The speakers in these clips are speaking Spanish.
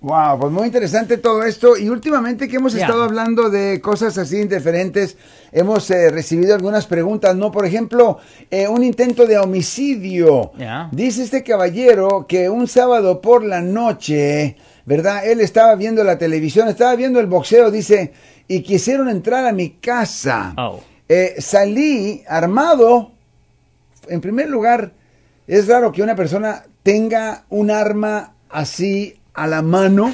Wow, pues muy interesante todo esto. Y últimamente que hemos estado hablando de cosas así indiferentes, hemos eh, recibido algunas preguntas, ¿no? Por ejemplo, eh, un intento de homicidio. Dice este caballero que un sábado por la noche, ¿verdad? Él estaba viendo la televisión, estaba viendo el boxeo, dice, y quisieron entrar a mi casa. Oh. Eh, salí armado. En primer lugar, es raro que una persona tenga un arma así a la mano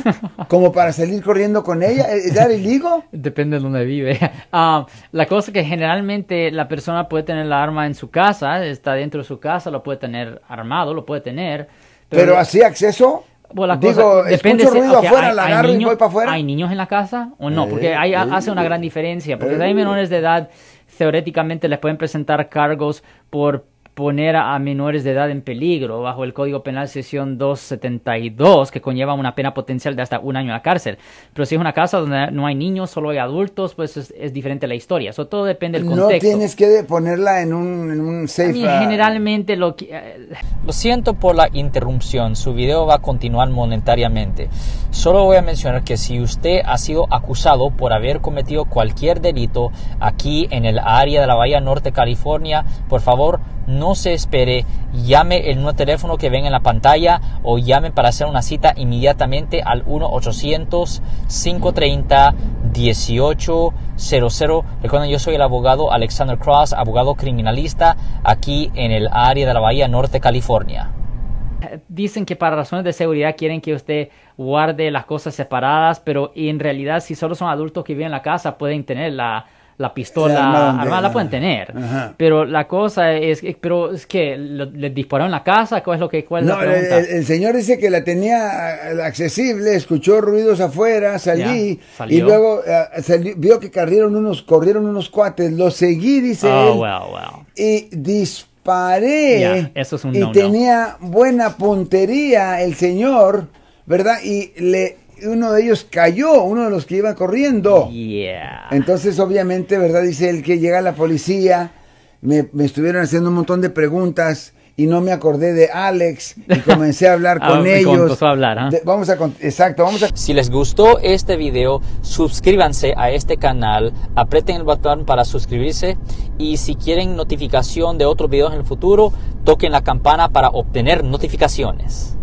como para salir corriendo con ella? ¿Es dar el higo? Depende de dónde vive. Ah, la cosa que generalmente la persona puede tener la arma en su casa, está dentro de su casa, lo puede tener armado, lo puede tener. Pero, así acceso. Bueno, la Digo, depende ruido afuera, la agarro y voy para afuera. ¿Hay niños en la casa o no? Porque ahí hace una gran diferencia. Porque si hay menores de edad, teóricamente les pueden presentar cargos por poner a menores de edad en peligro bajo el Código Penal sección 272 que conlleva una pena potencial de hasta un año a cárcel. Pero si es una casa donde no hay niños, solo hay adultos, pues es, diferente la historia. Eso todo depende del contexto. No tienes que ponerla en un, en un safe. generalmente lo que... Eh, lo siento por la interrupción. Su video va a continuar monetariamente. Solo voy a mencionar que si usted ha sido acusado por haber cometido cualquier delito aquí en el área de la Bahía Norte, California, por favor no se espere, llame el nuevo teléfono que ven en la pantalla o llame para hacer una cita inmediatamente al 1-800-530-1800. Recuerden, yo soy el abogado Alexander Cross, abogado criminalista aquí en el área de la Bahía Norte, California. Dicen que para razones de seguridad quieren que usted guarde las cosas separadas, pero en realidad si solo son adultos que viven en la casa pueden tener la, la pistola armada, la pueden tener. Pero la cosa es, pero es que le dispararon en la casa, ¿cuál es lo que cuál no, El, señor dice que la tenía eh, accesible, escuchó ruidos afuera, salí y luego eh, vio que corrieron unos corrieron unos cuates, lo seguí dice oh, él. Y disparé. eso es un y tenía buena puntería el señor, ¿verdad? Y le uno de ellos cayó, uno de los que iba corriendo. Entonces, obviamente, ¿verdad? Dice él que llega la policía, me, estuvieron haciendo un montón de preguntas y no me acordé de Alex y comencé a hablar ah, con ellos. A hablar, ¿ah? vamos a exacto, vamos a Si les gustó este video, suscríbanse a este canal, aprieten el botón para suscribirse y si quieren notificación de otros videos en el futuro, toquen la campana para obtener notificaciones.